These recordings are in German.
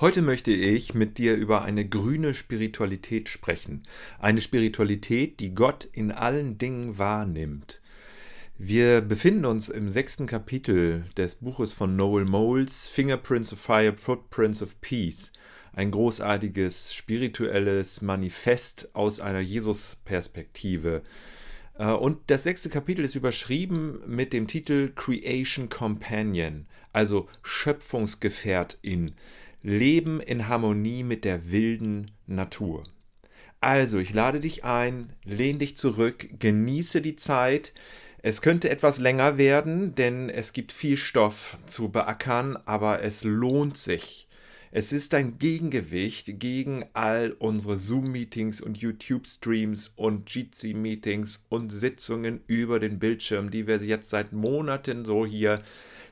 Heute möchte ich mit dir über eine grüne Spiritualität sprechen. Eine Spiritualität, die Gott in allen Dingen wahrnimmt. Wir befinden uns im sechsten Kapitel des Buches von Noel Moles, Fingerprints of Fire, Footprints of Peace. Ein großartiges spirituelles Manifest aus einer Jesus-Perspektive. Äh, und das sechste Kapitel ist überschrieben mit dem Titel Creation Companion, also Schöpfungsgefährtin. Leben in Harmonie mit der wilden Natur. Also, ich lade dich ein, lehn dich zurück, genieße die Zeit. Es könnte etwas länger werden, denn es gibt viel Stoff zu beackern, aber es lohnt sich. Es ist ein Gegengewicht gegen all unsere Zoom-Meetings und YouTube-Streams und Jitsi-Meetings und Sitzungen über den Bildschirm, die wir jetzt seit Monaten so hier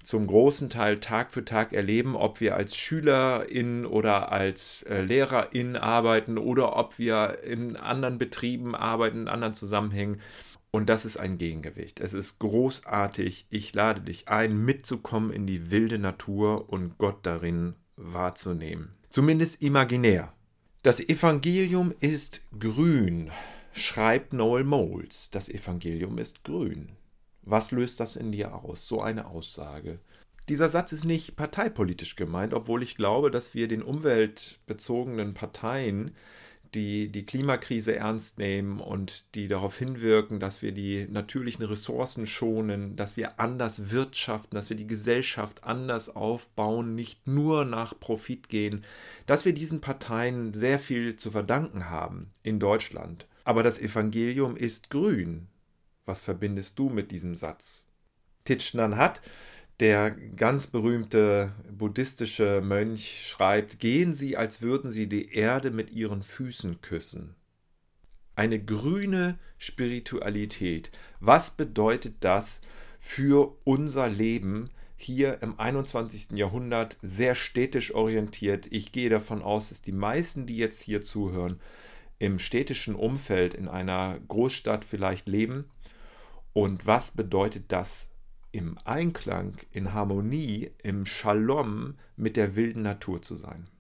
zum großen Teil Tag für Tag erleben, ob wir als SchülerInnen oder als äh, LehrerInnen arbeiten oder ob wir in anderen Betrieben arbeiten, in anderen Zusammenhängen. Und das ist ein Gegengewicht. Es ist großartig. Ich lade dich ein, mitzukommen in die wilde Natur und Gott darin wahrzunehmen. Zumindest imaginär. Das Evangelium ist grün, schreibt Noel Moles. Das Evangelium ist grün. Was löst das in dir aus, so eine Aussage? Dieser Satz ist nicht parteipolitisch gemeint, obwohl ich glaube, dass wir den umweltbezogenen Parteien, die die Klimakrise ernst nehmen und die darauf hinwirken, dass wir die natürlichen Ressourcen schonen, dass wir anders wirtschaften, dass wir die Gesellschaft anders aufbauen, nicht nur nach Profit gehen, dass wir diesen Parteien sehr viel zu verdanken haben in Deutschland. Aber das Evangelium ist grün. Was verbindest du mit diesem Satz? Thich Nhat Hanh, der ganz berühmte buddhistische Mönch, schreibt: Gehen Sie, als würden Sie die Erde mit Ihren Füßen küssen. Eine grüne Spiritualität. Was bedeutet das für unser Leben? hier im 21. Jahrhundert sehr städtisch orientiert. Ich gehe davon aus, dass die meisten, die jetzt hier zuhören, im städtischen Umfeld in einer Großstadt vielleicht leben und was bedeutet das im Einklang, in Harmonie, im Shalom mit der wilden Natur zu sein?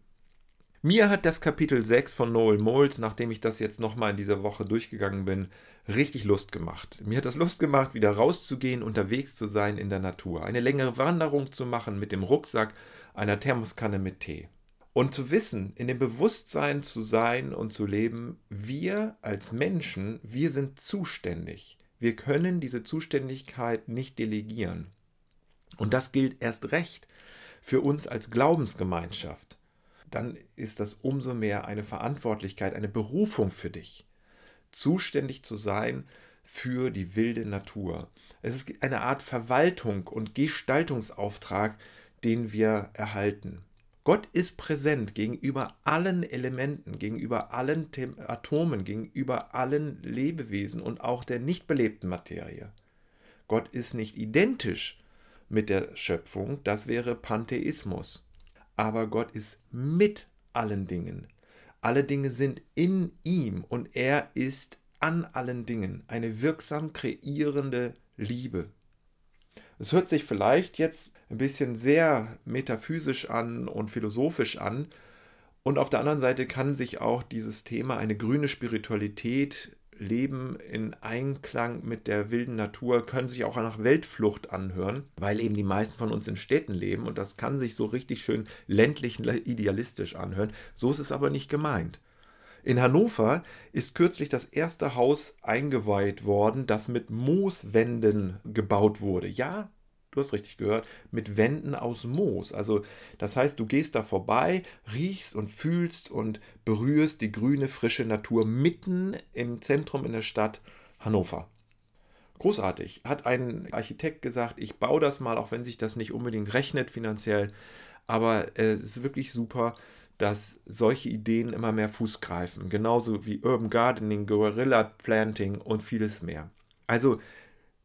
Mir hat das Kapitel 6 von Noel Moles, nachdem ich das jetzt nochmal in dieser Woche durchgegangen bin, richtig Lust gemacht. Mir hat das Lust gemacht, wieder rauszugehen, unterwegs zu sein in der Natur, eine längere Wanderung zu machen mit dem Rucksack, einer Thermoskanne mit Tee. Und zu wissen, in dem Bewusstsein zu sein und zu leben, wir als Menschen, wir sind zuständig. Wir können diese Zuständigkeit nicht delegieren. Und das gilt erst recht für uns als Glaubensgemeinschaft. Dann ist das umso mehr eine Verantwortlichkeit, eine Berufung für dich, zuständig zu sein für die wilde Natur. Es ist eine Art Verwaltung und Gestaltungsauftrag, den wir erhalten. Gott ist präsent gegenüber allen Elementen, gegenüber allen Atomen, gegenüber allen Lebewesen und auch der nicht belebten Materie. Gott ist nicht identisch mit der Schöpfung, das wäre Pantheismus. Aber Gott ist mit allen Dingen. Alle Dinge sind in ihm und er ist an allen Dingen eine wirksam kreierende Liebe. Es hört sich vielleicht jetzt ein bisschen sehr metaphysisch an und philosophisch an. Und auf der anderen Seite kann sich auch dieses Thema eine grüne Spiritualität, Leben in Einklang mit der wilden Natur, können sich auch nach Weltflucht anhören, weil eben die meisten von uns in Städten leben und das kann sich so richtig schön ländlich idealistisch anhören. So ist es aber nicht gemeint. In Hannover ist kürzlich das erste Haus eingeweiht worden, das mit Mooswänden gebaut wurde. Ja, du hast richtig gehört, mit Wänden aus Moos. Also das heißt, du gehst da vorbei, riechst und fühlst und berührst die grüne, frische Natur mitten im Zentrum in der Stadt Hannover. Großartig. Hat ein Architekt gesagt, ich baue das mal, auch wenn sich das nicht unbedingt rechnet finanziell. Aber äh, es ist wirklich super dass solche Ideen immer mehr Fuß greifen, genauso wie Urban Gardening, Guerilla Planting und vieles mehr. Also,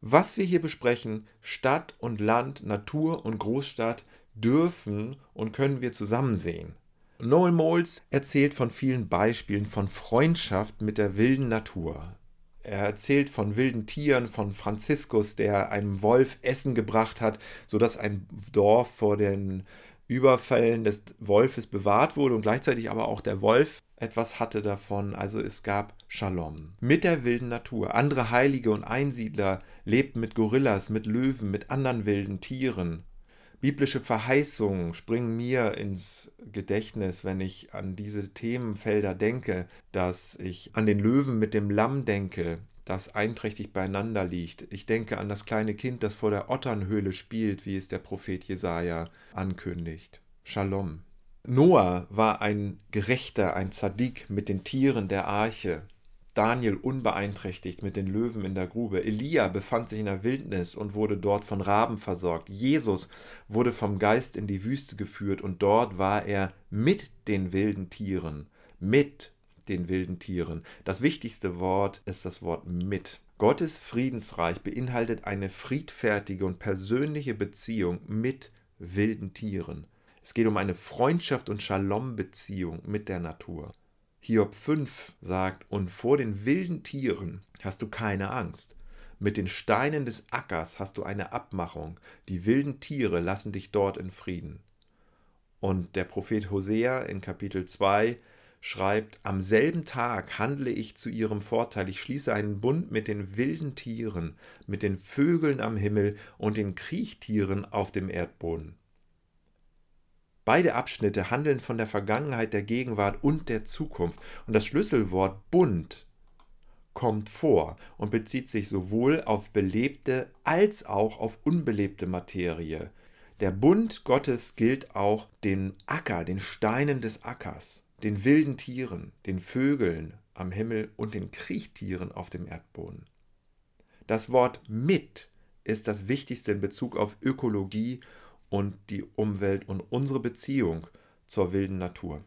was wir hier besprechen, Stadt und Land, Natur und Großstadt, dürfen und können wir zusammen sehen. Noel Moles erzählt von vielen Beispielen von Freundschaft mit der wilden Natur. Er erzählt von wilden Tieren, von Franziskus, der einem Wolf Essen gebracht hat, sodass ein Dorf vor den Überfällen des Wolfes bewahrt wurde und gleichzeitig aber auch der Wolf etwas hatte davon. Also es gab Shalom mit der wilden Natur. Andere Heilige und Einsiedler lebten mit Gorillas, mit Löwen, mit anderen wilden Tieren. Biblische Verheißungen springen mir ins Gedächtnis, wenn ich an diese Themenfelder denke, dass ich an den Löwen mit dem Lamm denke, das einträchtig beieinander liegt. Ich denke an das kleine Kind, das vor der Otternhöhle spielt, wie es der Prophet Jesaja ankündigt. Shalom. Noah war ein Gerechter, ein Zadik mit den Tieren der Arche. Daniel unbeeinträchtigt mit den Löwen in der Grube. Elia befand sich in der Wildnis und wurde dort von Raben versorgt. Jesus wurde vom Geist in die Wüste geführt und dort war er mit den wilden Tieren. Mit den wilden Tieren. Das wichtigste Wort ist das Wort mit. Gottes Friedensreich beinhaltet eine friedfertige und persönliche Beziehung mit wilden Tieren. Es geht um eine Freundschaft und Shalom-Beziehung mit der Natur. Hiob 5 sagt, und vor den wilden Tieren hast du keine Angst. Mit den Steinen des Ackers hast du eine Abmachung. Die wilden Tiere lassen dich dort in Frieden. Und der Prophet Hosea in Kapitel 2 schreibt, am selben Tag handle ich zu ihrem Vorteil, ich schließe einen Bund mit den wilden Tieren, mit den Vögeln am Himmel und den Kriechtieren auf dem Erdboden. Beide Abschnitte handeln von der Vergangenheit, der Gegenwart und der Zukunft. Und das Schlüsselwort Bund kommt vor und bezieht sich sowohl auf belebte als auch auf unbelebte Materie. Der Bund Gottes gilt auch den Acker, den Steinen des Ackers den wilden Tieren, den Vögeln am Himmel und den Kriechtieren auf dem Erdboden. Das Wort mit ist das Wichtigste in Bezug auf Ökologie und die Umwelt und unsere Beziehung zur wilden Natur.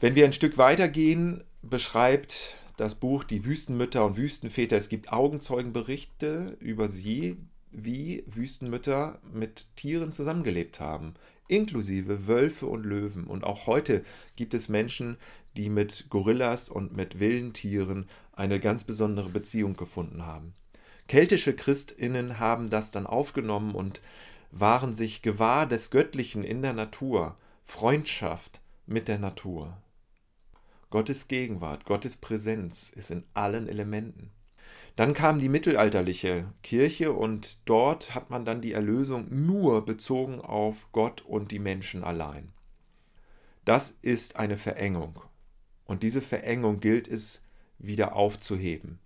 Wenn wir ein Stück weitergehen, beschreibt das Buch Die Wüstenmütter und Wüstenväter. Es gibt Augenzeugenberichte über sie, wie Wüstenmütter mit Tieren zusammengelebt haben inklusive Wölfe und Löwen. Und auch heute gibt es Menschen, die mit Gorillas und mit wilden Tieren eine ganz besondere Beziehung gefunden haben. Keltische Christinnen haben das dann aufgenommen und waren sich gewahr des Göttlichen in der Natur, Freundschaft mit der Natur. Gottes Gegenwart, Gottes Präsenz ist in allen Elementen. Dann kam die mittelalterliche Kirche und dort hat man dann die Erlösung nur bezogen auf Gott und die Menschen allein. Das ist eine Verengung. Und diese Verengung gilt es wieder aufzuheben.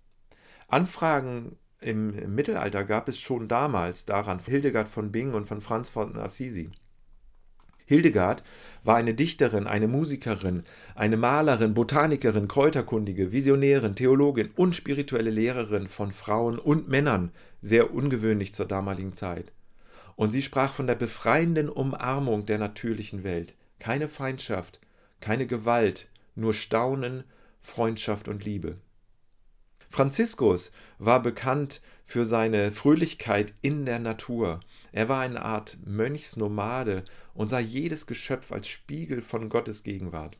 Anfragen im Mittelalter gab es schon damals daran, Hildegard von Bingen und von Franz von Assisi. Hildegard war eine Dichterin, eine Musikerin, eine Malerin, Botanikerin, Kräuterkundige, Visionärin, Theologin und spirituelle Lehrerin von Frauen und Männern, sehr ungewöhnlich zur damaligen Zeit. Und sie sprach von der befreienden Umarmung der natürlichen Welt. Keine Feindschaft, keine Gewalt, nur Staunen, Freundschaft und Liebe. Franziskus war bekannt für seine Fröhlichkeit in der Natur. Er war eine Art Mönchsnomade und sah jedes Geschöpf als Spiegel von Gottes Gegenwart,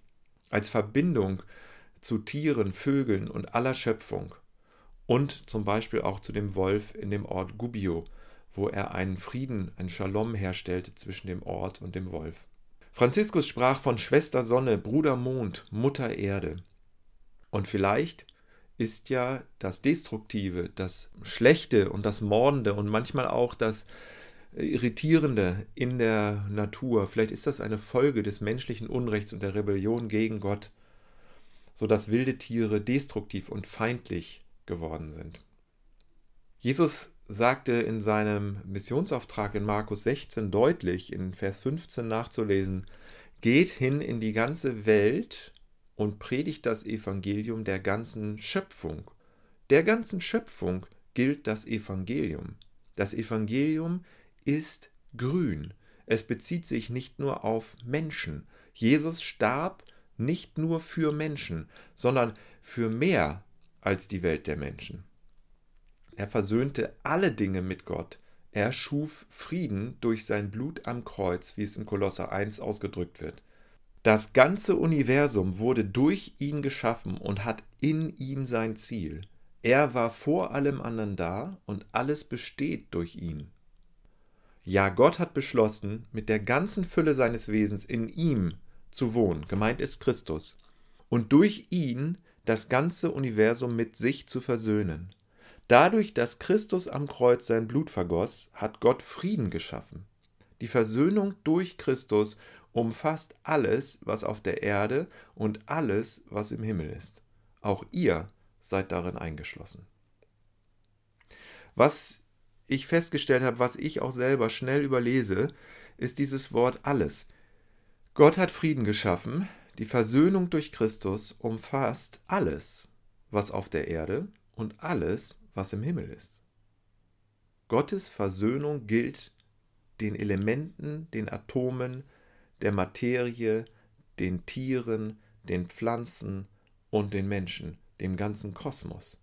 als Verbindung zu Tieren, Vögeln und aller Schöpfung und zum Beispiel auch zu dem Wolf in dem Ort Gubbio, wo er einen Frieden, ein Shalom herstellte zwischen dem Ort und dem Wolf. Franziskus sprach von Schwester Sonne, Bruder Mond, Mutter Erde. Und vielleicht ist ja das Destruktive, das Schlechte und das Mordende und manchmal auch das Irritierende in der Natur. Vielleicht ist das eine Folge des menschlichen Unrechts und der Rebellion gegen Gott, sodass wilde Tiere destruktiv und feindlich geworden sind. Jesus sagte in seinem Missionsauftrag in Markus 16 deutlich, in Vers 15 nachzulesen, Geht hin in die ganze Welt und predigt das Evangelium der ganzen Schöpfung. Der ganzen Schöpfung gilt das Evangelium. Das Evangelium ist grün. Es bezieht sich nicht nur auf Menschen. Jesus starb nicht nur für Menschen, sondern für mehr als die Welt der Menschen. Er versöhnte alle Dinge mit Gott. Er schuf Frieden durch sein Blut am Kreuz, wie es in Kolosser 1 ausgedrückt wird. Das ganze Universum wurde durch ihn geschaffen und hat in ihm sein Ziel. Er war vor allem anderen da und alles besteht durch ihn. Ja, Gott hat beschlossen, mit der ganzen Fülle seines Wesens in ihm zu wohnen, gemeint ist Christus, und durch ihn das ganze Universum mit sich zu versöhnen. Dadurch, dass Christus am Kreuz sein Blut vergoss, hat Gott Frieden geschaffen. Die Versöhnung durch Christus umfasst alles, was auf der Erde und alles, was im Himmel ist. Auch ihr seid darin eingeschlossen. Was ich festgestellt habe, was ich auch selber schnell überlese, ist dieses Wort alles. Gott hat Frieden geschaffen, die Versöhnung durch Christus umfasst alles, was auf der Erde und alles, was im Himmel ist. Gottes Versöhnung gilt den Elementen, den Atomen, der Materie, den Tieren, den Pflanzen und den Menschen, dem ganzen Kosmos.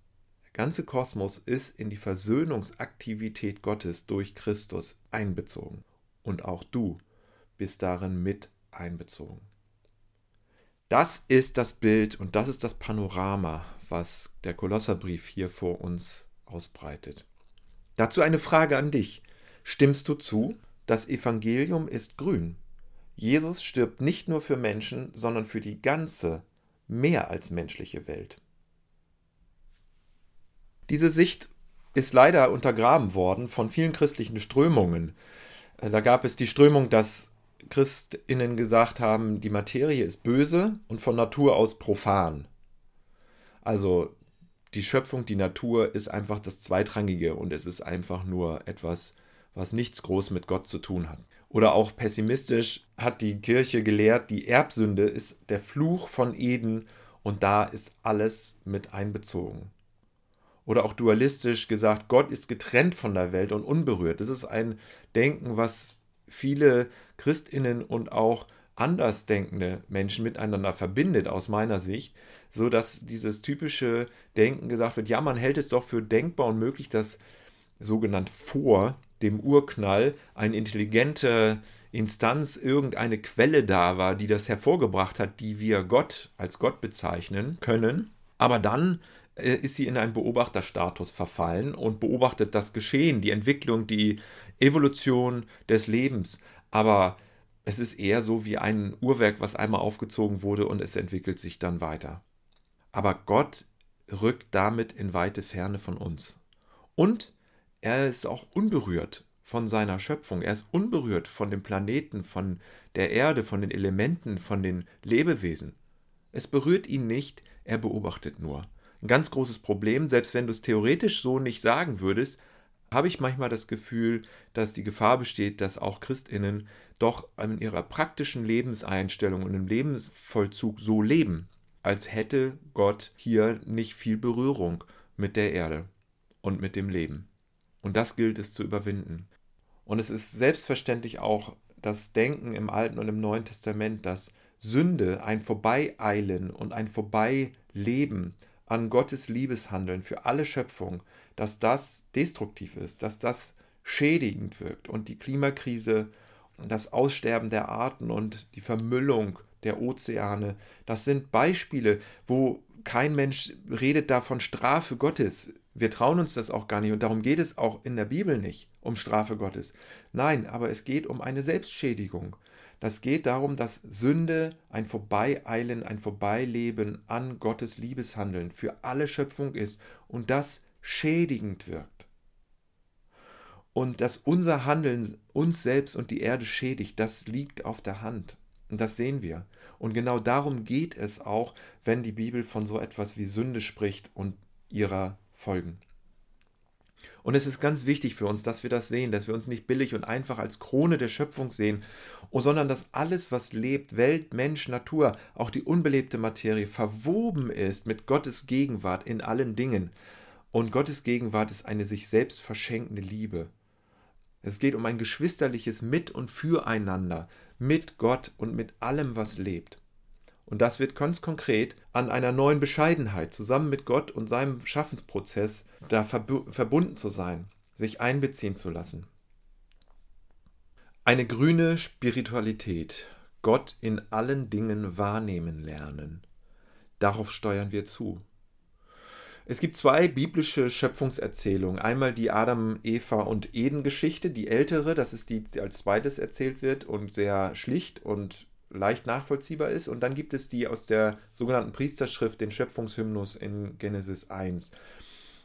Ganze Kosmos ist in die Versöhnungsaktivität Gottes durch Christus einbezogen. Und auch du bist darin mit einbezogen. Das ist das Bild und das ist das Panorama, was der Kolosserbrief hier vor uns ausbreitet. Dazu eine Frage an dich. Stimmst du zu? Das Evangelium ist grün. Jesus stirbt nicht nur für Menschen, sondern für die ganze, mehr als menschliche Welt. Diese Sicht ist leider untergraben worden von vielen christlichen Strömungen. Da gab es die Strömung, dass Christinnen gesagt haben, die Materie ist böse und von Natur aus profan. Also die Schöpfung, die Natur ist einfach das Zweitrangige und es ist einfach nur etwas, was nichts groß mit Gott zu tun hat. Oder auch pessimistisch hat die Kirche gelehrt, die Erbsünde ist der Fluch von Eden und da ist alles mit einbezogen. Oder auch dualistisch gesagt, Gott ist getrennt von der Welt und unberührt. Das ist ein Denken, was viele Christinnen und auch andersdenkende Menschen miteinander verbindet, aus meiner Sicht, so dass dieses typische Denken gesagt wird, ja, man hält es doch für denkbar und möglich, dass sogenannt vor dem Urknall eine intelligente Instanz, irgendeine Quelle da war, die das hervorgebracht hat, die wir Gott als Gott bezeichnen können. Aber dann ist sie in einen Beobachterstatus verfallen und beobachtet das Geschehen, die Entwicklung, die Evolution des Lebens. Aber es ist eher so wie ein Uhrwerk, was einmal aufgezogen wurde und es entwickelt sich dann weiter. Aber Gott rückt damit in weite Ferne von uns. Und er ist auch unberührt von seiner Schöpfung. Er ist unberührt von dem Planeten, von der Erde, von den Elementen, von den Lebewesen. Es berührt ihn nicht, er beobachtet nur ein ganz großes Problem. Selbst wenn du es theoretisch so nicht sagen würdest, habe ich manchmal das Gefühl, dass die Gefahr besteht, dass auch Christinnen doch in ihrer praktischen Lebenseinstellung und im Lebensvollzug so leben, als hätte Gott hier nicht viel Berührung mit der Erde und mit dem Leben. Und das gilt es zu überwinden. Und es ist selbstverständlich auch das Denken im Alten und im Neuen Testament, dass Sünde, ein Vorbeieilen und ein Vorbeileben an Gottes Liebeshandeln für alle Schöpfung, dass das destruktiv ist, dass das schädigend wirkt und die Klimakrise, das Aussterben der Arten und die Vermüllung der Ozeane, das sind Beispiele, wo kein Mensch redet da Strafe Gottes. Wir trauen uns das auch gar nicht und darum geht es auch in der Bibel nicht um Strafe Gottes. Nein, aber es geht um eine Selbstschädigung. Das geht darum, dass Sünde ein Vorbeieilen, ein Vorbeileben an Gottes Liebeshandeln für alle Schöpfung ist und das schädigend wirkt. Und dass unser Handeln uns selbst und die Erde schädigt, das liegt auf der Hand. Und das sehen wir. Und genau darum geht es auch, wenn die Bibel von so etwas wie Sünde spricht und ihrer Folgen. Und es ist ganz wichtig für uns, dass wir das sehen, dass wir uns nicht billig und einfach als Krone der Schöpfung sehen, sondern dass alles, was lebt, Welt, Mensch, Natur, auch die unbelebte Materie, verwoben ist mit Gottes Gegenwart in allen Dingen. Und Gottes Gegenwart ist eine sich selbst verschenkende Liebe. Es geht um ein geschwisterliches Mit- und Füreinander mit Gott und mit allem, was lebt. Und das wird ganz konkret an einer neuen Bescheidenheit, zusammen mit Gott und seinem Schaffensprozess, da verbunden zu sein, sich einbeziehen zu lassen. Eine grüne Spiritualität, Gott in allen Dingen wahrnehmen lernen. Darauf steuern wir zu. Es gibt zwei biblische Schöpfungserzählungen. Einmal die Adam, Eva und Eden-Geschichte, die ältere, das ist die, die als zweites erzählt wird und sehr schlicht und leicht nachvollziehbar ist. Und dann gibt es die aus der sogenannten Priesterschrift, den Schöpfungshymnus in Genesis 1.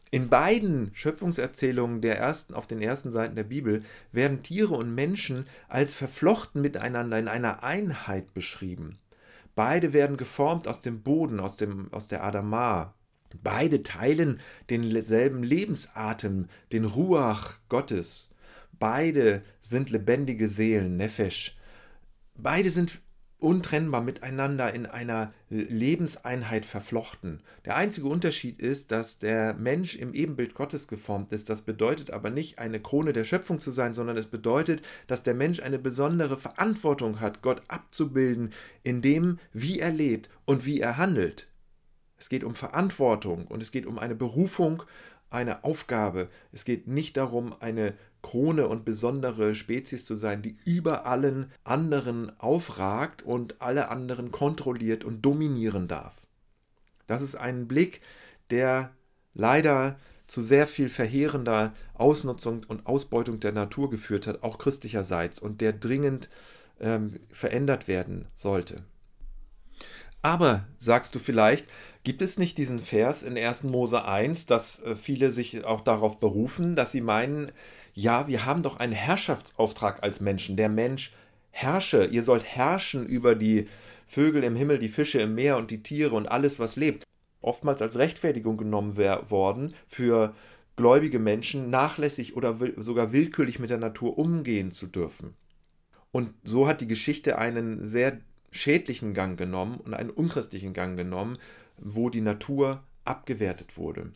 In beiden Schöpfungserzählungen der ersten, auf den ersten Seiten der Bibel werden Tiere und Menschen als verflochten miteinander in einer Einheit beschrieben. Beide werden geformt aus dem Boden, aus, dem, aus der Adama. Beide teilen denselben Lebensatem, den Ruach Gottes. Beide sind lebendige Seelen, Nefesh. Beide sind untrennbar miteinander in einer Lebenseinheit verflochten. Der einzige Unterschied ist, dass der Mensch im Ebenbild Gottes geformt ist. Das bedeutet aber nicht, eine Krone der Schöpfung zu sein, sondern es bedeutet, dass der Mensch eine besondere Verantwortung hat, Gott abzubilden in dem, wie er lebt und wie er handelt. Es geht um Verantwortung und es geht um eine Berufung, eine Aufgabe. Es geht nicht darum, eine Krone und besondere Spezies zu sein, die über allen anderen aufragt und alle anderen kontrolliert und dominieren darf. Das ist ein Blick, der leider zu sehr viel verheerender Ausnutzung und Ausbeutung der Natur geführt hat, auch christlicherseits, und der dringend ähm, verändert werden sollte. Aber, sagst du vielleicht, gibt es nicht diesen Vers in 1. Mose 1, dass äh, viele sich auch darauf berufen, dass sie meinen, ja, wir haben doch einen Herrschaftsauftrag als Menschen. Der Mensch herrsche, ihr sollt herrschen über die Vögel im Himmel, die Fische im Meer und die Tiere und alles, was lebt. Oftmals als Rechtfertigung genommen worden für gläubige Menschen, nachlässig oder will, sogar willkürlich mit der Natur umgehen zu dürfen. Und so hat die Geschichte einen sehr schädlichen Gang genommen und einen unchristlichen Gang genommen, wo die Natur abgewertet wurde.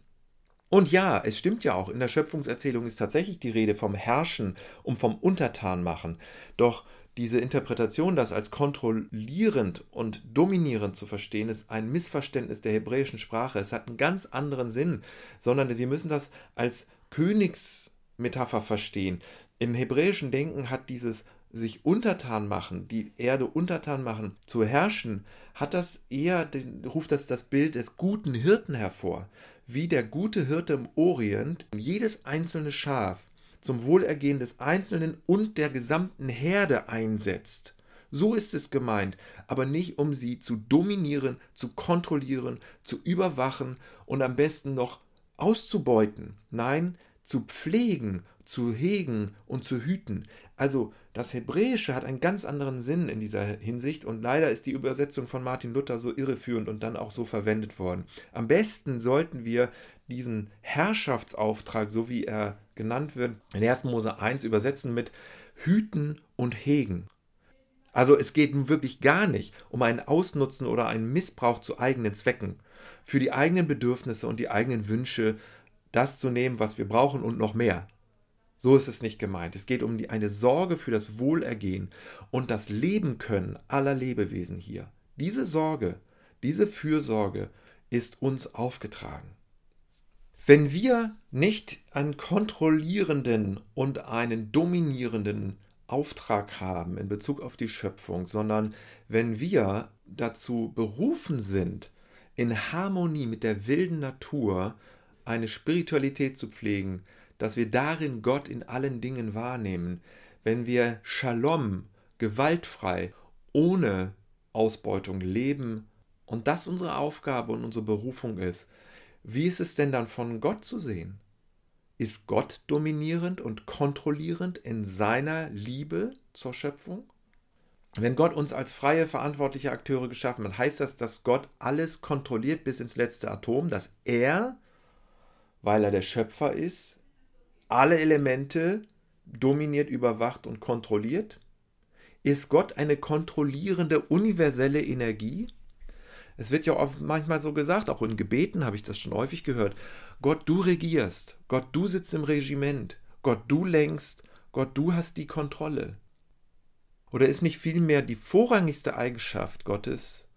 Und ja, es stimmt ja auch, in der Schöpfungserzählung ist tatsächlich die Rede vom Herrschen und vom Untertanmachen. Doch diese Interpretation, das als kontrollierend und dominierend zu verstehen, ist ein Missverständnis der hebräischen Sprache. Es hat einen ganz anderen Sinn, sondern wir müssen das als Königsmetapher verstehen. Im hebräischen Denken hat dieses sich untertan machen, die Erde untertan machen, zu herrschen, hat das eher, den, ruft das das Bild des guten Hirten hervor wie der gute Hirte im Orient jedes einzelne Schaf zum Wohlergehen des Einzelnen und der gesamten Herde einsetzt. So ist es gemeint, aber nicht um sie zu dominieren, zu kontrollieren, zu überwachen und am besten noch auszubeuten. Nein, zu pflegen, zu hegen und zu hüten. Also das Hebräische hat einen ganz anderen Sinn in dieser Hinsicht und leider ist die Übersetzung von Martin Luther so irreführend und dann auch so verwendet worden. Am besten sollten wir diesen Herrschaftsauftrag, so wie er genannt wird, in 1. Mose 1 übersetzen mit hüten und hegen. Also es geht nun wirklich gar nicht um einen Ausnutzen oder einen Missbrauch zu eigenen Zwecken, für die eigenen Bedürfnisse und die eigenen Wünsche das zu nehmen, was wir brauchen und noch mehr. So ist es nicht gemeint. Es geht um die, eine Sorge für das Wohlergehen und das Leben können aller Lebewesen hier. Diese Sorge, diese Fürsorge ist uns aufgetragen. Wenn wir nicht einen kontrollierenden und einen dominierenden Auftrag haben in Bezug auf die Schöpfung, sondern wenn wir dazu berufen sind, in Harmonie mit der wilden Natur eine Spiritualität zu pflegen, dass wir darin Gott in allen Dingen wahrnehmen, wenn wir Shalom, gewaltfrei, ohne Ausbeutung leben und das unsere Aufgabe und unsere Berufung ist, wie ist es denn dann von Gott zu sehen? Ist Gott dominierend und kontrollierend in seiner Liebe zur Schöpfung? Wenn Gott uns als freie, verantwortliche Akteure geschaffen hat, heißt das, dass Gott alles kontrolliert bis ins letzte Atom, dass er, weil er der Schöpfer ist, alle Elemente dominiert, überwacht und kontrolliert? Ist Gott eine kontrollierende, universelle Energie? Es wird ja oft manchmal so gesagt, auch in Gebeten habe ich das schon häufig gehört. Gott, du regierst. Gott, du sitzt im Regiment. Gott, du lenkst. Gott, du hast die Kontrolle. Oder ist nicht vielmehr die vorrangigste Eigenschaft Gottes,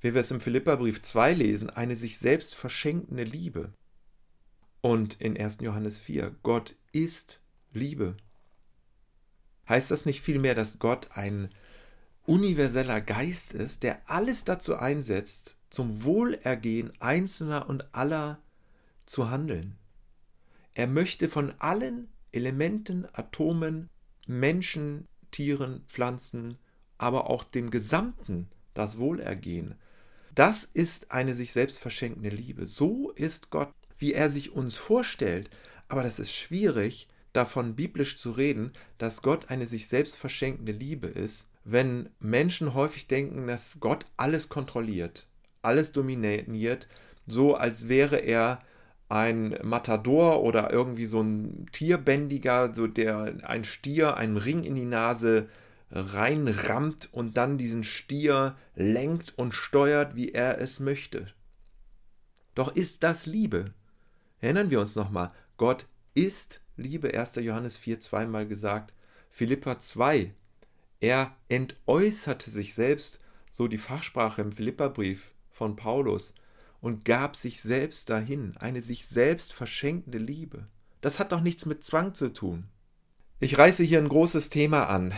wie wir es im Philipperbrief 2 lesen, eine sich selbst verschenkende Liebe? Und in 1. Johannes 4, Gott ist Liebe. Heißt das nicht vielmehr, dass Gott ein universeller Geist ist, der alles dazu einsetzt, zum Wohlergehen einzelner und aller zu handeln. Er möchte von allen Elementen, Atomen, Menschen, Tieren, Pflanzen, aber auch dem Gesamten das Wohlergehen. Das ist eine sich selbst verschenkende Liebe. So ist Gott, wie er sich uns vorstellt. Aber das ist schwierig, davon biblisch zu reden, dass Gott eine sich selbst verschenkende Liebe ist, wenn Menschen häufig denken, dass Gott alles kontrolliert, alles dominiert, so als wäre er ein Matador oder irgendwie so ein Tierbändiger, so der ein Stier einen Ring in die Nase reinrammt und dann diesen Stier lenkt und steuert, wie er es möchte. Doch ist das Liebe? Erinnern wir uns nochmal, Gott ist Liebe, 1. Johannes 4 zweimal gesagt, Philippa 2, er entäußerte sich selbst, so die Fachsprache im Philipperbrief von Paulus, und gab sich selbst dahin, eine sich selbst verschenkende Liebe. Das hat doch nichts mit Zwang zu tun. Ich reiße hier ein großes Thema an,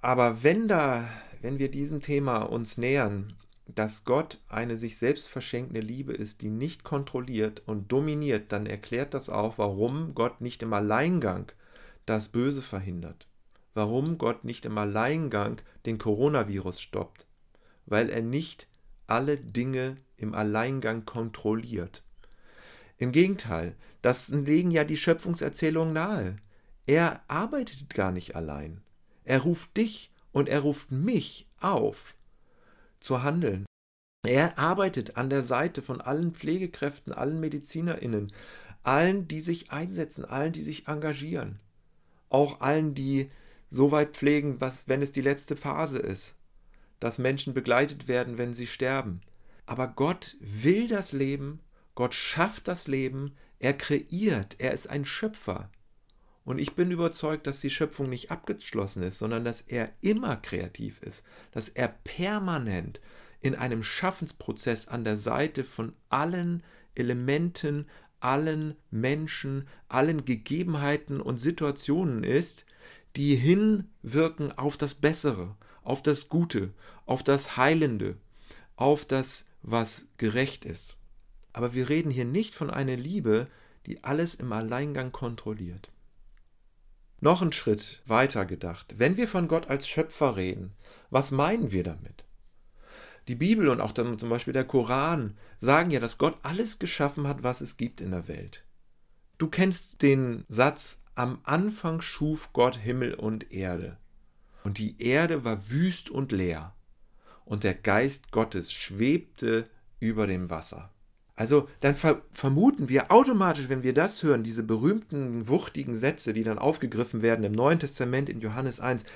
aber wenn da, wenn wir diesem Thema uns nähern, dass Gott eine sich selbst verschenkende Liebe ist, die nicht kontrolliert und dominiert, dann erklärt das auch, warum Gott nicht im Alleingang das Böse verhindert. Warum Gott nicht im Alleingang den Coronavirus stoppt. Weil er nicht alle Dinge im Alleingang kontrolliert. Im Gegenteil, das legen ja die Schöpfungserzählungen nahe. Er arbeitet gar nicht allein. Er ruft dich und er ruft mich auf, zu handeln. Er arbeitet an der Seite von allen Pflegekräften, allen Medizinerinnen, allen, die sich einsetzen, allen, die sich engagieren. Auch allen, die so weit pflegen, was, wenn es die letzte Phase ist, dass Menschen begleitet werden, wenn sie sterben. Aber Gott will das Leben, Gott schafft das Leben, er kreiert, er ist ein Schöpfer. Und ich bin überzeugt, dass die Schöpfung nicht abgeschlossen ist, sondern dass er immer kreativ ist, dass er permanent in einem Schaffensprozess an der Seite von allen Elementen, allen Menschen, allen Gegebenheiten und Situationen ist, die hinwirken auf das Bessere, auf das Gute, auf das Heilende, auf das, was gerecht ist. Aber wir reden hier nicht von einer Liebe, die alles im Alleingang kontrolliert. Noch einen Schritt weiter gedacht. Wenn wir von Gott als Schöpfer reden, was meinen wir damit? Die Bibel und auch dann zum Beispiel der Koran sagen ja, dass Gott alles geschaffen hat, was es gibt in der Welt. Du kennst den Satz, am Anfang schuf Gott Himmel und Erde. Und die Erde war wüst und leer. Und der Geist Gottes schwebte über dem Wasser. Also dann ver vermuten wir automatisch, wenn wir das hören, diese berühmten, wuchtigen Sätze, die dann aufgegriffen werden im Neuen Testament in Johannes 1,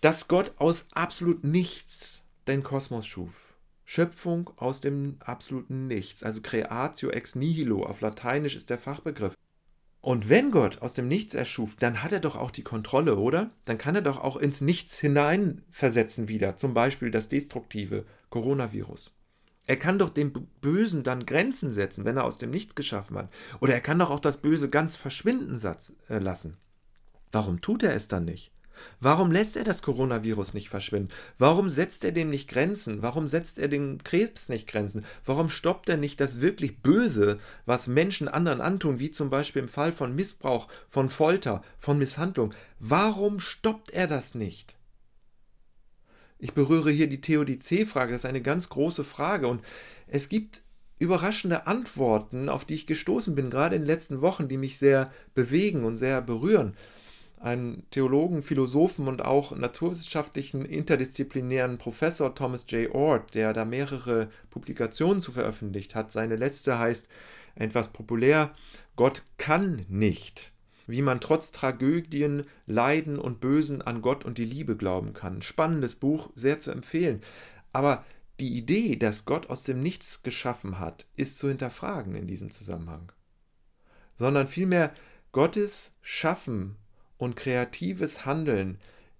dass Gott aus absolut nichts den Kosmos schuf. Schöpfung aus dem absoluten Nichts, also Creatio ex nihilo, auf Lateinisch ist der Fachbegriff. Und wenn Gott aus dem Nichts erschuf, dann hat er doch auch die Kontrolle, oder? Dann kann er doch auch ins Nichts hineinversetzen wieder, zum Beispiel das destruktive Coronavirus. Er kann doch dem Bösen dann Grenzen setzen, wenn er aus dem Nichts geschaffen hat. Oder er kann doch auch das Böse ganz verschwinden äh, lassen. Warum tut er es dann nicht? Warum lässt er das Coronavirus nicht verschwinden? Warum setzt er dem nicht Grenzen? Warum setzt er dem Krebs nicht Grenzen? Warum stoppt er nicht das wirklich Böse, was Menschen anderen antun, wie zum Beispiel im Fall von Missbrauch, von Folter, von Misshandlung? Warum stoppt er das nicht? Ich berühre hier die Theodizee-Frage, das ist eine ganz große Frage und es gibt überraschende Antworten, auf die ich gestoßen bin, gerade in den letzten Wochen, die mich sehr bewegen und sehr berühren. Ein Theologen, Philosophen und auch naturwissenschaftlichen interdisziplinären Professor Thomas J. Ord, der da mehrere Publikationen zu veröffentlicht hat. Seine letzte heißt etwas populär, Gott kann nicht wie man trotz Tragödien, Leiden und Bösen an Gott und die Liebe glauben kann. Spannendes Buch, sehr zu empfehlen. Aber die Idee, dass Gott aus dem Nichts geschaffen hat, ist zu hinterfragen in diesem Zusammenhang. Sondern vielmehr Gottes Schaffen und kreatives Handeln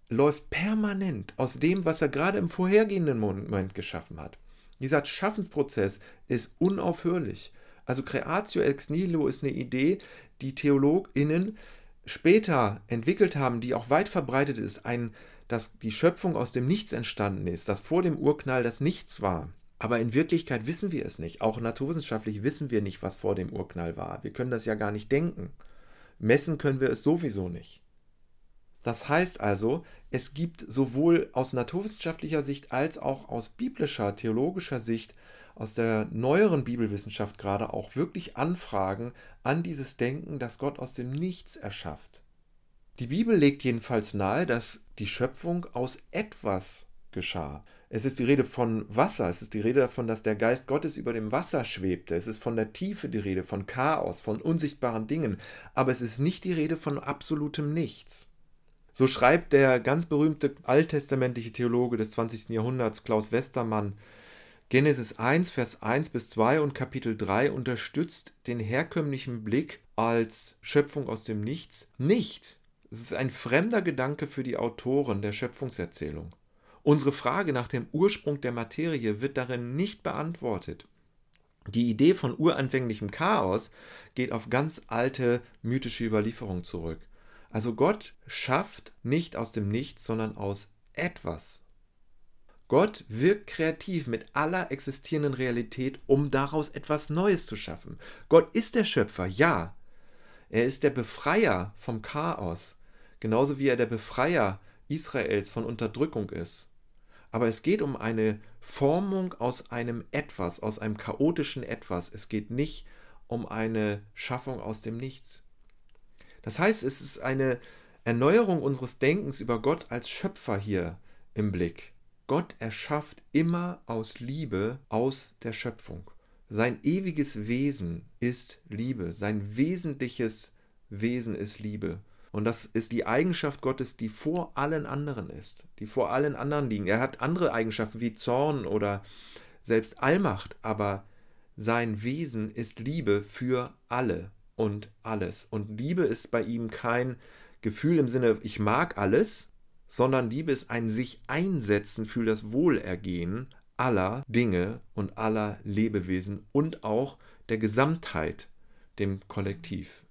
läuft permanent aus dem, was er gerade im vorhergehenden Moment geschaffen hat. Dieser Schaffensprozess ist unaufhörlich. Also Creatio ex nihilo ist eine Idee, die TheologInnen später entwickelt haben, die auch weit verbreitet ist, ein, dass die Schöpfung aus dem Nichts entstanden ist, dass vor dem Urknall das Nichts war. Aber in Wirklichkeit wissen wir es nicht. Auch naturwissenschaftlich wissen wir nicht, was vor dem Urknall war. Wir können das ja gar nicht denken. Messen können wir es sowieso nicht. Das heißt also, es gibt sowohl aus naturwissenschaftlicher Sicht als auch aus biblischer, theologischer Sicht, aus der neueren Bibelwissenschaft gerade auch wirklich Anfragen an dieses Denken, dass Gott aus dem Nichts erschafft. Die Bibel legt jedenfalls nahe, dass die Schöpfung aus etwas geschah. Es ist die Rede von Wasser, es ist die Rede davon, dass der Geist Gottes über dem Wasser schwebte, es ist von der Tiefe die Rede, von Chaos, von unsichtbaren Dingen, aber es ist nicht die Rede von absolutem Nichts. So schreibt der ganz berühmte alttestamentliche Theologe des 20. Jahrhunderts, Klaus Westermann, Genesis 1, Vers 1 bis 2 und Kapitel 3 unterstützt den herkömmlichen Blick als Schöpfung aus dem Nichts nicht. Es ist ein fremder Gedanke für die Autoren der Schöpfungserzählung. Unsere Frage nach dem Ursprung der Materie wird darin nicht beantwortet. Die Idee von uranfänglichem Chaos geht auf ganz alte mythische Überlieferung zurück. Also Gott schafft nicht aus dem Nichts, sondern aus etwas. Gott wirkt kreativ mit aller existierenden Realität, um daraus etwas Neues zu schaffen. Gott ist der Schöpfer, ja. Er ist der Befreier vom Chaos, genauso wie er der Befreier Israels von Unterdrückung ist. Aber es geht um eine Formung aus einem Etwas, aus einem chaotischen Etwas. Es geht nicht um eine Schaffung aus dem Nichts. Das heißt, es ist eine Erneuerung unseres Denkens über Gott als Schöpfer hier im Blick. Gott erschafft immer aus Liebe aus der Schöpfung. Sein ewiges Wesen ist Liebe. Sein wesentliches Wesen ist Liebe. Und das ist die Eigenschaft Gottes, die vor allen anderen ist, die vor allen anderen liegen. Er hat andere Eigenschaften wie Zorn oder selbst Allmacht, aber sein Wesen ist Liebe für alle und alles. Und Liebe ist bei ihm kein Gefühl im Sinne, ich mag alles, sondern Liebe ist ein sich einsetzen für das Wohlergehen aller Dinge und aller Lebewesen und auch der Gesamtheit, dem Kollektiv.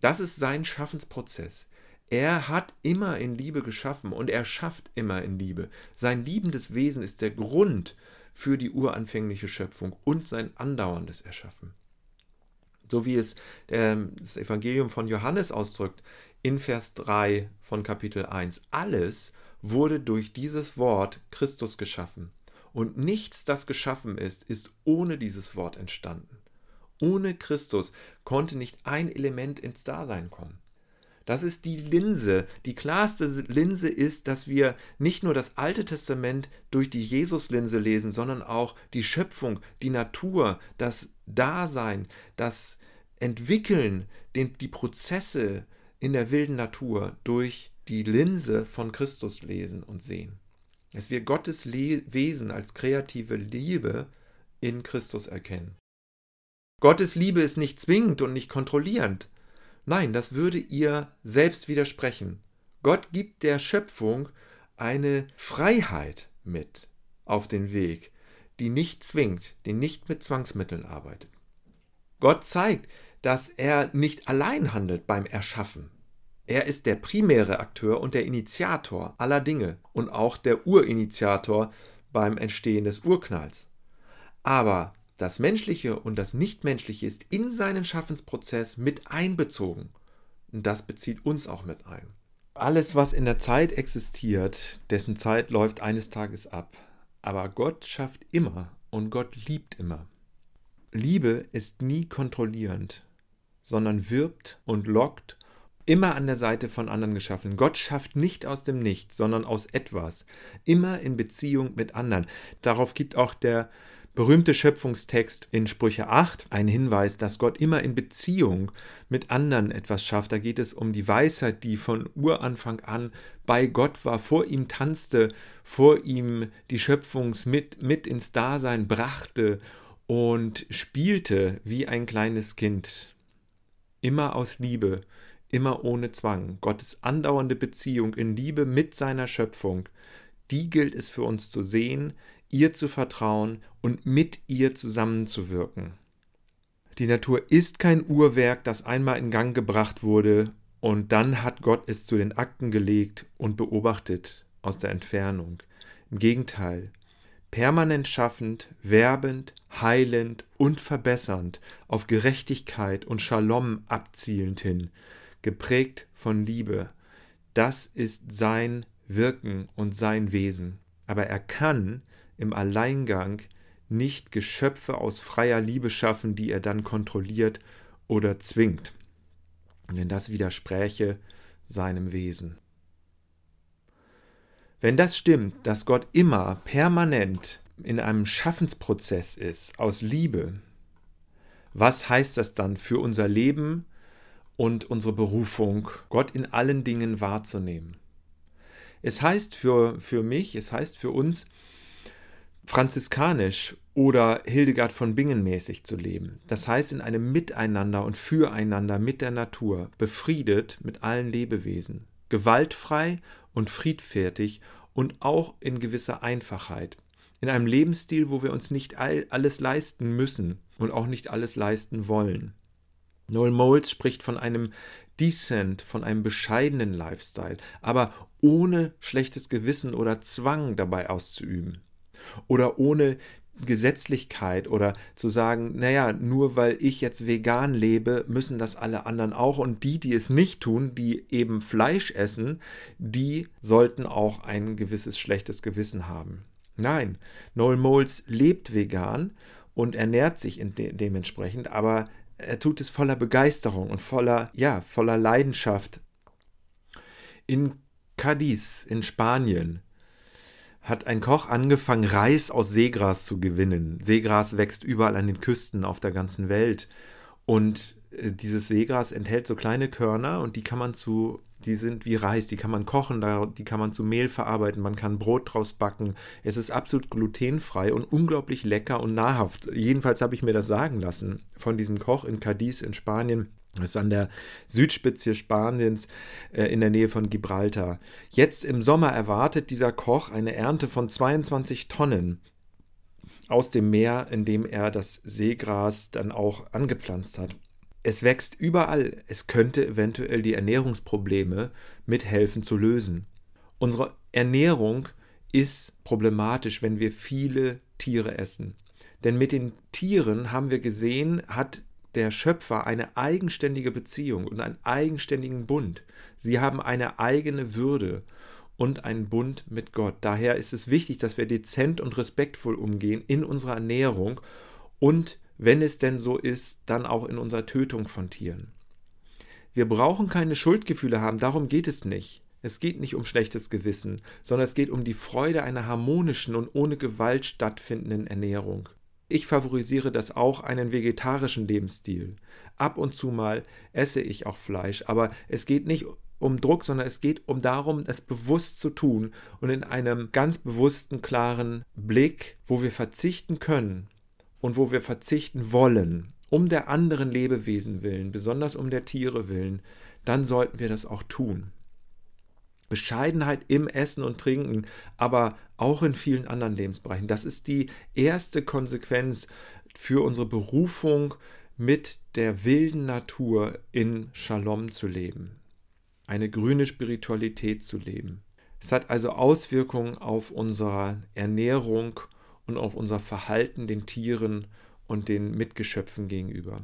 Das ist sein Schaffensprozess. Er hat immer in Liebe geschaffen und er schafft immer in Liebe. Sein liebendes Wesen ist der Grund für die uranfängliche Schöpfung und sein andauerndes Erschaffen so wie es ähm, das Evangelium von Johannes ausdrückt, in Vers 3 von Kapitel 1. Alles wurde durch dieses Wort Christus geschaffen. Und nichts, das geschaffen ist, ist ohne dieses Wort entstanden. Ohne Christus konnte nicht ein Element ins Dasein kommen. Das ist die Linse. Die klarste Linse ist, dass wir nicht nur das Alte Testament durch die Jesuslinse lesen, sondern auch die Schöpfung, die Natur, das Dasein, das entwickeln den, die Prozesse in der wilden Natur durch die Linse von Christus lesen und sehen. Dass wir Gottes Le Wesen als kreative Liebe in Christus erkennen. Gottes Liebe ist nicht zwingend und nicht kontrollierend. Nein, das würde ihr selbst widersprechen. Gott gibt der Schöpfung eine Freiheit mit auf den Weg, die nicht zwingt, die nicht mit Zwangsmitteln arbeitet. Gott zeigt, dass er nicht allein handelt beim Erschaffen. Er ist der primäre Akteur und der Initiator aller Dinge und auch der Urinitiator beim Entstehen des Urknalls. Aber das Menschliche und das Nichtmenschliche ist in seinen Schaffensprozess mit einbezogen. Und das bezieht uns auch mit ein. Alles, was in der Zeit existiert, dessen Zeit läuft eines Tages ab. Aber Gott schafft immer und Gott liebt immer. Liebe ist nie kontrollierend, sondern wirbt und lockt, immer an der Seite von anderen geschaffen. Gott schafft nicht aus dem Nichts, sondern aus etwas, immer in Beziehung mit anderen. Darauf gibt auch der berühmte Schöpfungstext in Sprüche 8 einen Hinweis, dass Gott immer in Beziehung mit anderen etwas schafft. Da geht es um die Weisheit, die von Uranfang an bei Gott war, vor ihm tanzte, vor ihm die Schöpfung mit, mit ins Dasein brachte und spielte wie ein kleines Kind immer aus Liebe, immer ohne Zwang. Gottes andauernde Beziehung in Liebe mit seiner Schöpfung, die gilt es für uns zu sehen, ihr zu vertrauen und mit ihr zusammenzuwirken. Die Natur ist kein Uhrwerk, das einmal in Gang gebracht wurde und dann hat Gott es zu den Akten gelegt und beobachtet aus der Entfernung. Im Gegenteil, permanent schaffend, werbend, heilend und verbessernd, auf Gerechtigkeit und Shalom abzielend hin, geprägt von Liebe. Das ist sein Wirken und sein Wesen. Aber er kann im Alleingang nicht Geschöpfe aus freier Liebe schaffen, die er dann kontrolliert oder zwingt. Denn das widerspräche seinem Wesen. Wenn das stimmt, dass Gott immer permanent in einem Schaffensprozess ist, aus Liebe, was heißt das dann für unser Leben und unsere Berufung, Gott in allen Dingen wahrzunehmen? Es heißt für, für mich, es heißt für uns, franziskanisch oder Hildegard von Bingen mäßig zu leben. Das heißt, in einem Miteinander und Füreinander mit der Natur, befriedet mit allen Lebewesen, gewaltfrei und friedfertig und auch in gewisser Einfachheit. In einem Lebensstil, wo wir uns nicht all, alles leisten müssen und auch nicht alles leisten wollen. Noel Moles spricht von einem decent, von einem bescheidenen Lifestyle, aber ohne schlechtes Gewissen oder Zwang dabei auszuüben. Oder ohne Gesetzlichkeit oder zu sagen, naja, nur weil ich jetzt vegan lebe, müssen das alle anderen auch und die, die es nicht tun, die eben Fleisch essen, die sollten auch ein gewisses schlechtes Gewissen haben. Nein, Noel Moles lebt vegan und ernährt sich de dementsprechend, aber er tut es voller Begeisterung und voller, ja, voller Leidenschaft. In Cadiz in Spanien hat ein Koch angefangen, Reis aus Seegras zu gewinnen. Seegras wächst überall an den Küsten auf der ganzen Welt. Und äh, dieses Seegras enthält so kleine Körner und die kann man zu, die sind wie Reis, die kann man kochen, die kann man zu Mehl verarbeiten, man kann Brot draus backen. Es ist absolut glutenfrei und unglaublich lecker und nahrhaft. Jedenfalls habe ich mir das sagen lassen von diesem Koch in Cadiz in Spanien. Das ist an der Südspitze Spaniens äh, in der Nähe von Gibraltar. Jetzt im Sommer erwartet dieser Koch eine Ernte von 22 Tonnen aus dem Meer, in dem er das Seegras dann auch angepflanzt hat. Es wächst überall. Es könnte eventuell die Ernährungsprobleme mithelfen zu lösen. Unsere Ernährung ist problematisch, wenn wir viele Tiere essen. Denn mit den Tieren haben wir gesehen, hat der Schöpfer eine eigenständige Beziehung und einen eigenständigen Bund. Sie haben eine eigene Würde und einen Bund mit Gott. Daher ist es wichtig, dass wir dezent und respektvoll umgehen in unserer Ernährung und, wenn es denn so ist, dann auch in unserer Tötung von Tieren. Wir brauchen keine Schuldgefühle haben, darum geht es nicht. Es geht nicht um schlechtes Gewissen, sondern es geht um die Freude einer harmonischen und ohne Gewalt stattfindenden Ernährung. Ich favorisiere das auch einen vegetarischen Lebensstil. Ab und zu mal esse ich auch Fleisch, aber es geht nicht um Druck, sondern es geht um darum, es bewusst zu tun und in einem ganz bewussten, klaren Blick, wo wir verzichten können und wo wir verzichten wollen, um der anderen Lebewesen willen, besonders um der Tiere willen, dann sollten wir das auch tun. Bescheidenheit im Essen und Trinken, aber auch in vielen anderen Lebensbereichen. Das ist die erste Konsequenz für unsere Berufung, mit der wilden Natur in Shalom zu leben, eine grüne Spiritualität zu leben. Es hat also Auswirkungen auf unsere Ernährung und auf unser Verhalten den Tieren und den Mitgeschöpfen gegenüber.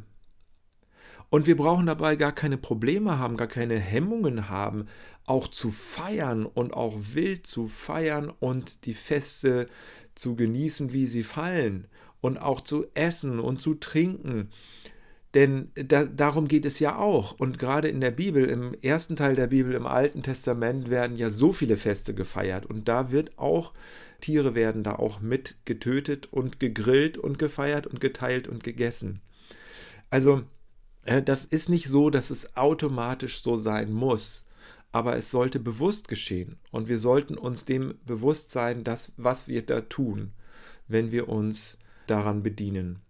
Und wir brauchen dabei gar keine Probleme haben, gar keine Hemmungen haben, auch zu feiern und auch wild zu feiern und die Feste zu genießen, wie sie fallen und auch zu essen und zu trinken. Denn da, darum geht es ja auch. Und gerade in der Bibel, im ersten Teil der Bibel, im Alten Testament, werden ja so viele Feste gefeiert. Und da wird auch, Tiere werden da auch mit getötet und gegrillt und gefeiert und geteilt und gegessen. Also äh, das ist nicht so, dass es automatisch so sein muss, aber es sollte bewusst geschehen und wir sollten uns dem bewusst sein, dass was wir da tun, wenn wir uns daran bedienen.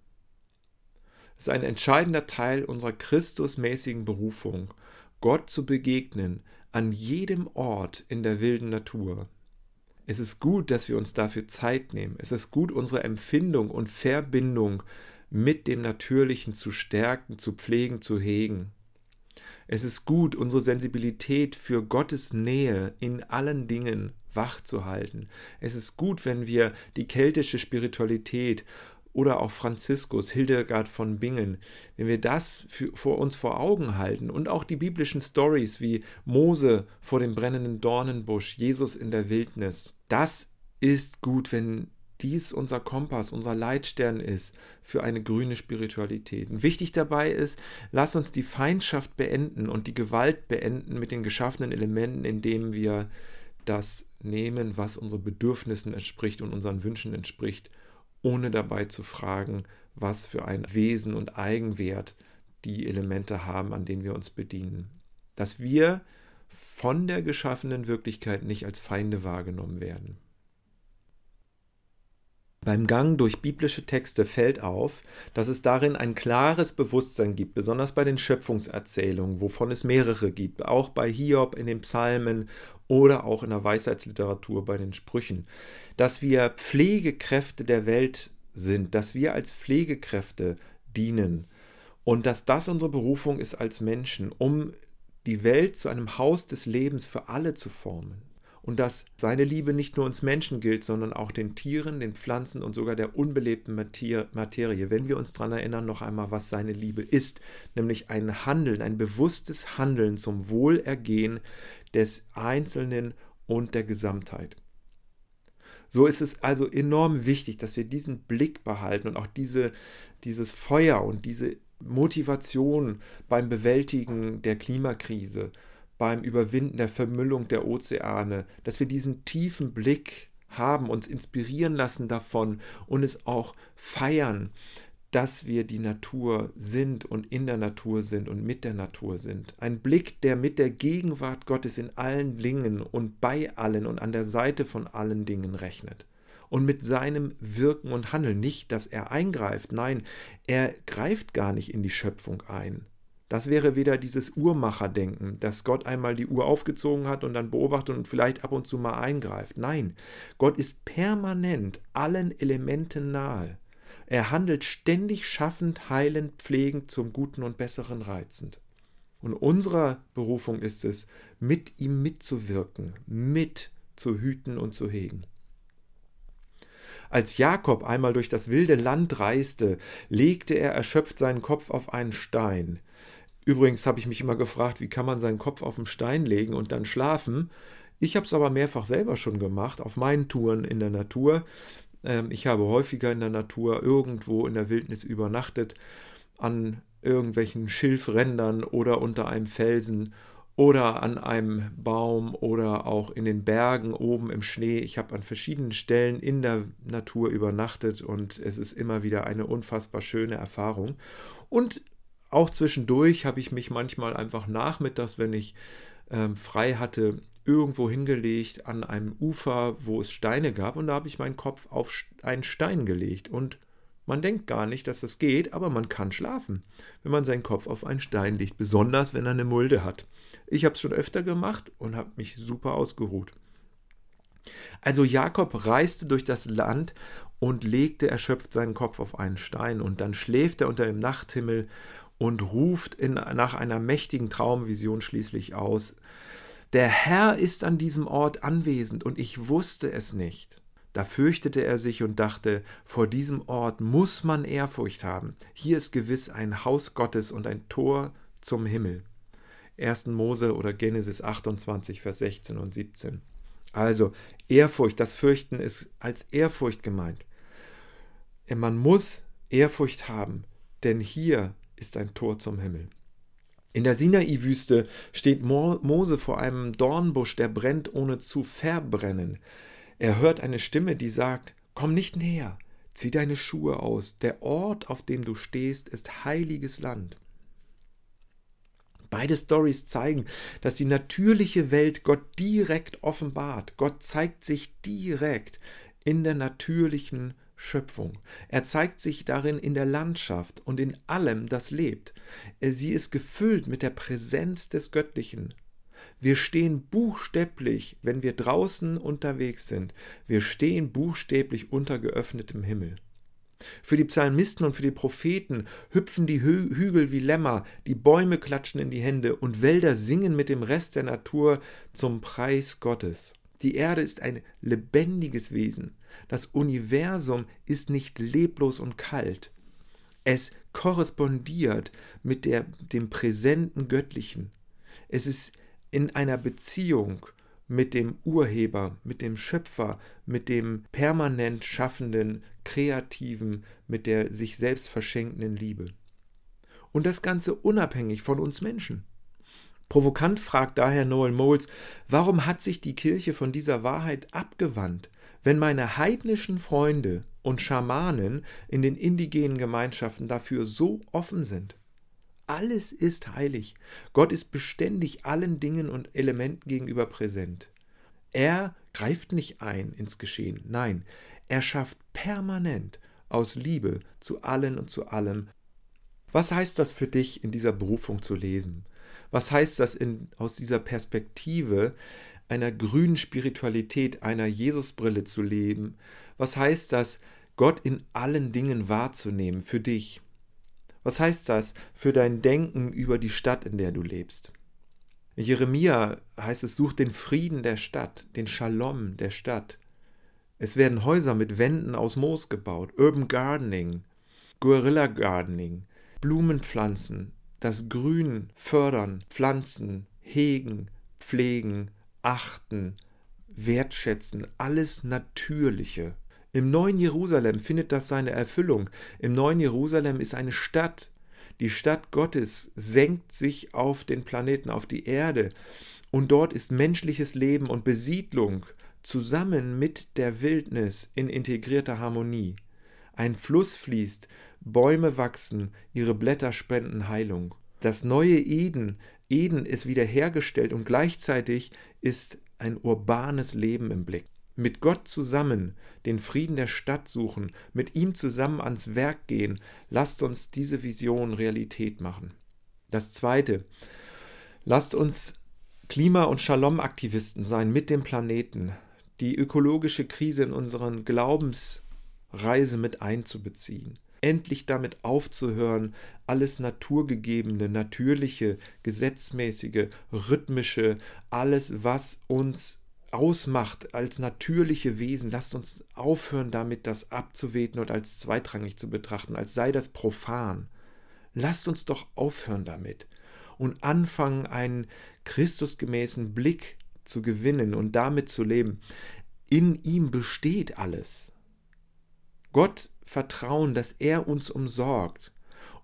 Es ist ein entscheidender Teil unserer Christusmäßigen Berufung, Gott zu begegnen an jedem Ort in der wilden Natur. Es ist gut, dass wir uns dafür Zeit nehmen. Es ist gut, unsere Empfindung und Verbindung mit dem Natürlichen zu stärken, zu pflegen, zu hegen. Es ist gut, unsere Sensibilität für Gottes Nähe in allen Dingen wach zu halten. Es ist gut, wenn wir die keltische Spiritualität oder auch Franziskus, Hildegard von Bingen, wenn wir das für, vor uns vor Augen halten und auch die biblischen Stories wie Mose vor dem brennenden Dornenbusch, Jesus in der Wildnis, das ist gut, wenn dies unser Kompass, unser Leitstern ist für eine grüne Spiritualität. Und wichtig dabei ist, lass uns die Feindschaft beenden und die Gewalt beenden mit den geschaffenen Elementen, indem wir das nehmen, was unseren Bedürfnissen entspricht und unseren Wünschen entspricht ohne dabei zu fragen, was für ein Wesen und Eigenwert die Elemente haben, an denen wir uns bedienen. Dass wir von der geschaffenen Wirklichkeit nicht als Feinde wahrgenommen werden. Beim Gang durch biblische Texte fällt auf, dass es darin ein klares Bewusstsein gibt, besonders bei den Schöpfungserzählungen, wovon es mehrere gibt, auch bei Hiob in den Psalmen oder auch in der Weisheitsliteratur bei den Sprüchen, dass wir Pflegekräfte der Welt sind, dass wir als Pflegekräfte dienen und dass das unsere Berufung ist als Menschen, um die Welt zu einem Haus des Lebens für alle zu formen und dass seine Liebe nicht nur uns Menschen gilt, sondern auch den Tieren, den Pflanzen und sogar der unbelebten Materie. Wenn wir uns daran erinnern, noch einmal, was seine Liebe ist, nämlich ein Handeln, ein bewusstes Handeln zum Wohlergehen des Einzelnen und der Gesamtheit. So ist es also enorm wichtig, dass wir diesen Blick behalten und auch diese, dieses Feuer und diese Motivation beim Bewältigen der Klimakrise beim Überwinden der Vermüllung der Ozeane, dass wir diesen tiefen Blick haben, uns inspirieren lassen davon und es auch feiern, dass wir die Natur sind und in der Natur sind und mit der Natur sind. Ein Blick, der mit der Gegenwart Gottes in allen Dingen und bei allen und an der Seite von allen Dingen rechnet. Und mit seinem Wirken und Handeln. Nicht, dass er eingreift, nein, er greift gar nicht in die Schöpfung ein, das wäre wieder dieses Uhrmacherdenken, dass Gott einmal die Uhr aufgezogen hat und dann beobachtet und vielleicht ab und zu mal eingreift. Nein, Gott ist permanent allen Elementen nahe. Er handelt ständig schaffend, heilend, pflegend, zum Guten und Besseren reizend. Und unsere Berufung ist es, mit ihm mitzuwirken, mit zu hüten und zu hegen. Als Jakob einmal durch das wilde Land reiste, legte er erschöpft seinen Kopf auf einen Stein. Übrigens habe ich mich immer gefragt, wie kann man seinen Kopf auf den Stein legen und dann schlafen. Ich habe es aber mehrfach selber schon gemacht, auf meinen Touren in der Natur. Ähm, ich habe häufiger in der Natur irgendwo in der Wildnis übernachtet, an irgendwelchen Schilfrändern oder unter einem Felsen oder an einem Baum oder auch in den Bergen oben im Schnee. Ich habe an verschiedenen Stellen in der Natur übernachtet und es ist immer wieder eine unfassbar schöne Erfahrung. Und auch zwischendurch habe ich mich manchmal einfach nachmittags, wenn ich ähm, frei hatte, irgendwo hingelegt an einem Ufer, wo es Steine gab, und da habe ich meinen Kopf auf einen Stein gelegt. Und man denkt gar nicht, dass das geht, aber man kann schlafen, wenn man seinen Kopf auf einen Stein legt, besonders wenn er eine Mulde hat. Ich habe es schon öfter gemacht und habe mich super ausgeruht. Also Jakob reiste durch das Land und legte erschöpft seinen Kopf auf einen Stein, und dann schläft er unter dem Nachthimmel und ruft in, nach einer mächtigen Traumvision schließlich aus, der Herr ist an diesem Ort anwesend und ich wusste es nicht. Da fürchtete er sich und dachte, vor diesem Ort muss man Ehrfurcht haben. Hier ist gewiss ein Haus Gottes und ein Tor zum Himmel. 1. Mose oder Genesis 28, Vers 16 und 17. Also, Ehrfurcht, das Fürchten ist als Ehrfurcht gemeint. Man muss Ehrfurcht haben, denn hier ist ein Tor zum Himmel. In der Sinai-Wüste steht Mose vor einem Dornbusch, der brennt, ohne zu verbrennen. Er hört eine Stimme, die sagt: Komm nicht näher, zieh deine Schuhe aus. Der Ort, auf dem du stehst, ist heiliges Land. Beide Stories zeigen, dass die natürliche Welt Gott direkt offenbart. Gott zeigt sich direkt in der natürlichen Schöpfung. Er zeigt sich darin in der Landschaft und in allem, das lebt. Sie ist gefüllt mit der Präsenz des Göttlichen. Wir stehen buchstäblich, wenn wir draußen unterwegs sind, wir stehen buchstäblich unter geöffnetem Himmel. Für die Psalmisten und für die Propheten hüpfen die Hü Hügel wie Lämmer, die Bäume klatschen in die Hände und Wälder singen mit dem Rest der Natur zum Preis Gottes. Die Erde ist ein lebendiges Wesen. Das Universum ist nicht leblos und kalt. Es korrespondiert mit der, dem präsenten Göttlichen. Es ist in einer Beziehung mit dem Urheber, mit dem Schöpfer, mit dem permanent schaffenden, kreativen, mit der sich selbst verschenkenden Liebe. Und das Ganze unabhängig von uns Menschen. Provokant fragt daher Noel Moles, warum hat sich die Kirche von dieser Wahrheit abgewandt, wenn meine heidnischen Freunde und Schamanen in den indigenen Gemeinschaften dafür so offen sind? Alles ist heilig. Gott ist beständig allen Dingen und Elementen gegenüber präsent. Er greift nicht ein ins Geschehen, nein, er schafft permanent aus Liebe zu allen und zu allem. Was heißt das für dich in dieser Berufung zu lesen? Was heißt das in, aus dieser Perspektive einer grünen Spiritualität, einer Jesusbrille zu leben? Was heißt das, Gott in allen Dingen wahrzunehmen für dich? Was heißt das für dein Denken über die Stadt, in der du lebst? In Jeremia heißt es, such den Frieden der Stadt, den Shalom der Stadt. Es werden Häuser mit Wänden aus Moos gebaut, Urban Gardening, Guerilla Gardening, Blumenpflanzen, das Grün fördern, pflanzen, hegen, pflegen, achten, wertschätzen, alles Natürliche. Im neuen Jerusalem findet das seine Erfüllung. Im neuen Jerusalem ist eine Stadt. Die Stadt Gottes senkt sich auf den Planeten, auf die Erde. Und dort ist menschliches Leben und Besiedlung zusammen mit der Wildnis in integrierter Harmonie. Ein Fluss fließt, Bäume wachsen, ihre Blätter spenden Heilung. Das neue Eden, Eden ist wiederhergestellt und gleichzeitig ist ein urbanes Leben im Blick. Mit Gott zusammen den Frieden der Stadt suchen, mit ihm zusammen ans Werk gehen, lasst uns diese Vision Realität machen. Das Zweite, lasst uns Klima- und Shalom-Aktivisten sein mit dem Planeten, die ökologische Krise in unseren Glaubensreise mit einzubeziehen endlich damit aufzuhören, alles Naturgegebene, natürliche, gesetzmäßige, rhythmische, alles, was uns ausmacht als natürliche Wesen, lasst uns aufhören damit, das abzuweten und als zweitrangig zu betrachten, als sei das profan. Lasst uns doch aufhören damit und anfangen, einen Christusgemäßen Blick zu gewinnen und damit zu leben. In ihm besteht alles. Gott vertrauen, dass er uns umsorgt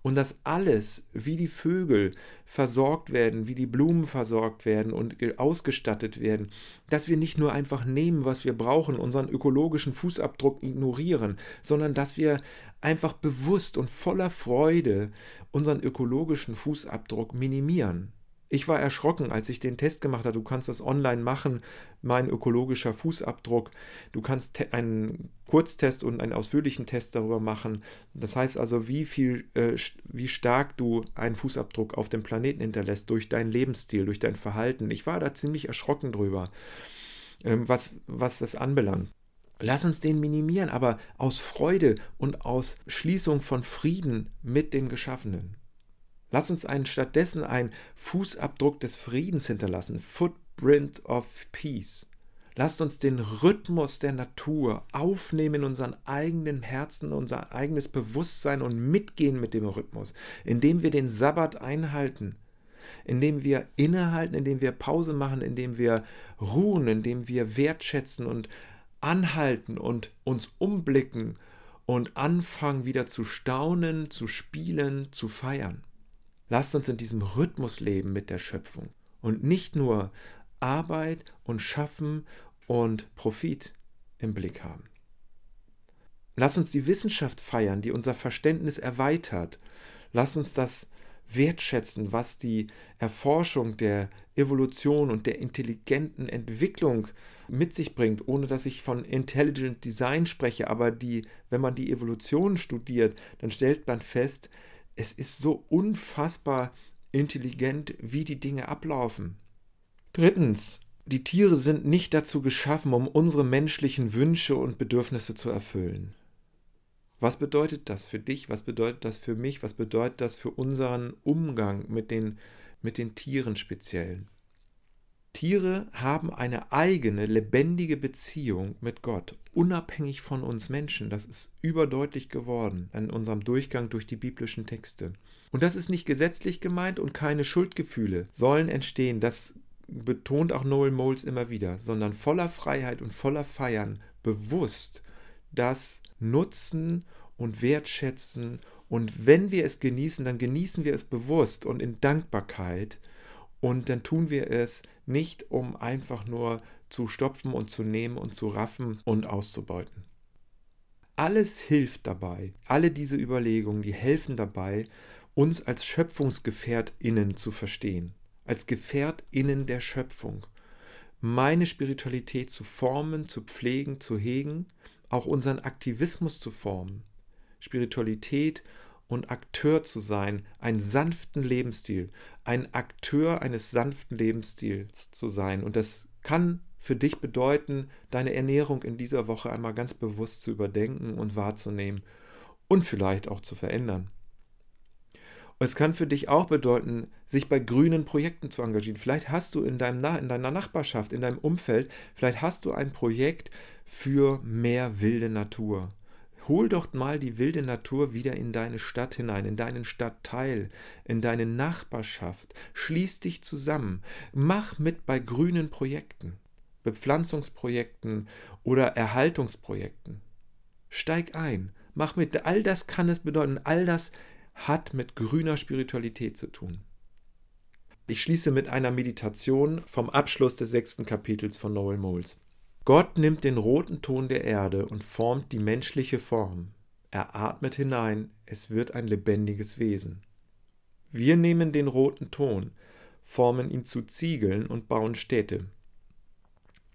und dass alles, wie die Vögel versorgt werden, wie die Blumen versorgt werden und ausgestattet werden, dass wir nicht nur einfach nehmen, was wir brauchen, unseren ökologischen Fußabdruck ignorieren, sondern dass wir einfach bewusst und voller Freude unseren ökologischen Fußabdruck minimieren. Ich war erschrocken, als ich den Test gemacht habe. Du kannst das online machen, mein ökologischer Fußabdruck. Du kannst einen Kurztest und einen ausführlichen Test darüber machen. Das heißt also, wie viel, äh, wie stark du einen Fußabdruck auf dem Planeten hinterlässt durch deinen Lebensstil, durch dein Verhalten. Ich war da ziemlich erschrocken drüber, ähm, was, was das anbelangt. Lass uns den minimieren, aber aus Freude und aus Schließung von Frieden mit dem Geschaffenen. Lass uns einen, stattdessen einen Fußabdruck des Friedens hinterlassen, Footprint of Peace. Lasst uns den Rhythmus der Natur aufnehmen in unseren eigenen Herzen, unser eigenes Bewusstsein und mitgehen mit dem Rhythmus, indem wir den Sabbat einhalten, indem wir innehalten, indem wir Pause machen, indem wir ruhen, indem wir wertschätzen und anhalten und uns umblicken und anfangen wieder zu staunen, zu spielen, zu feiern. Lasst uns in diesem Rhythmus leben mit der Schöpfung und nicht nur Arbeit und Schaffen und Profit im Blick haben. Lass uns die Wissenschaft feiern, die unser Verständnis erweitert. Lass uns das wertschätzen, was die Erforschung der Evolution und der intelligenten Entwicklung mit sich bringt, ohne dass ich von Intelligent Design spreche, aber die, wenn man die Evolution studiert, dann stellt man fest, es ist so unfassbar intelligent, wie die Dinge ablaufen. Drittens, die Tiere sind nicht dazu geschaffen, um unsere menschlichen Wünsche und Bedürfnisse zu erfüllen. Was bedeutet das für dich? Was bedeutet das für mich? Was bedeutet das für unseren Umgang mit den, mit den Tieren speziell? Tiere haben eine eigene, lebendige Beziehung mit Gott, unabhängig von uns Menschen. Das ist überdeutlich geworden in unserem Durchgang durch die biblischen Texte. Und das ist nicht gesetzlich gemeint und keine Schuldgefühle sollen entstehen. Das betont auch Noel Moles immer wieder, sondern voller Freiheit und voller Feiern bewusst das nutzen und wertschätzen. Und wenn wir es genießen, dann genießen wir es bewusst und in Dankbarkeit und dann tun wir es nicht, um einfach nur zu stopfen und zu nehmen und zu raffen und auszubeuten. Alles hilft dabei, alle diese Überlegungen, die helfen dabei, uns als Schöpfungsgefährtinnen zu verstehen, als Gefährtinnen der Schöpfung, meine Spiritualität zu formen, zu pflegen, zu hegen, auch unseren Aktivismus zu formen. Spiritualität und Akteur zu sein, einen sanften Lebensstil, ein Akteur eines sanften Lebensstils zu sein. Und das kann für dich bedeuten, deine Ernährung in dieser Woche einmal ganz bewusst zu überdenken und wahrzunehmen und vielleicht auch zu verändern. Es kann für dich auch bedeuten, sich bei grünen Projekten zu engagieren. Vielleicht hast du in, deinem, in deiner Nachbarschaft, in deinem Umfeld, vielleicht hast du ein Projekt für mehr wilde Natur Hol doch mal die wilde Natur wieder in deine Stadt hinein, in deinen Stadtteil, in deine Nachbarschaft. Schließ dich zusammen. Mach mit bei grünen Projekten, Bepflanzungsprojekten oder Erhaltungsprojekten. Steig ein. Mach mit. All das kann es bedeuten. All das hat mit grüner Spiritualität zu tun. Ich schließe mit einer Meditation vom Abschluss des sechsten Kapitels von Noel Moles. Gott nimmt den roten Ton der Erde und formt die menschliche Form. Er atmet hinein, es wird ein lebendiges Wesen. Wir nehmen den roten Ton, formen ihn zu Ziegeln und bauen Städte.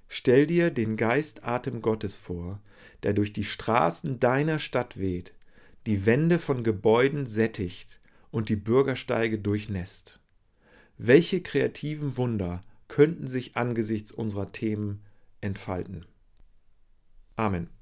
Stell dir den Geistatem Gottes vor, der durch die Straßen deiner Stadt weht, die Wände von Gebäuden sättigt und die Bürgersteige durchnässt. Welche kreativen Wunder könnten sich angesichts unserer Themen entfalten. Amen.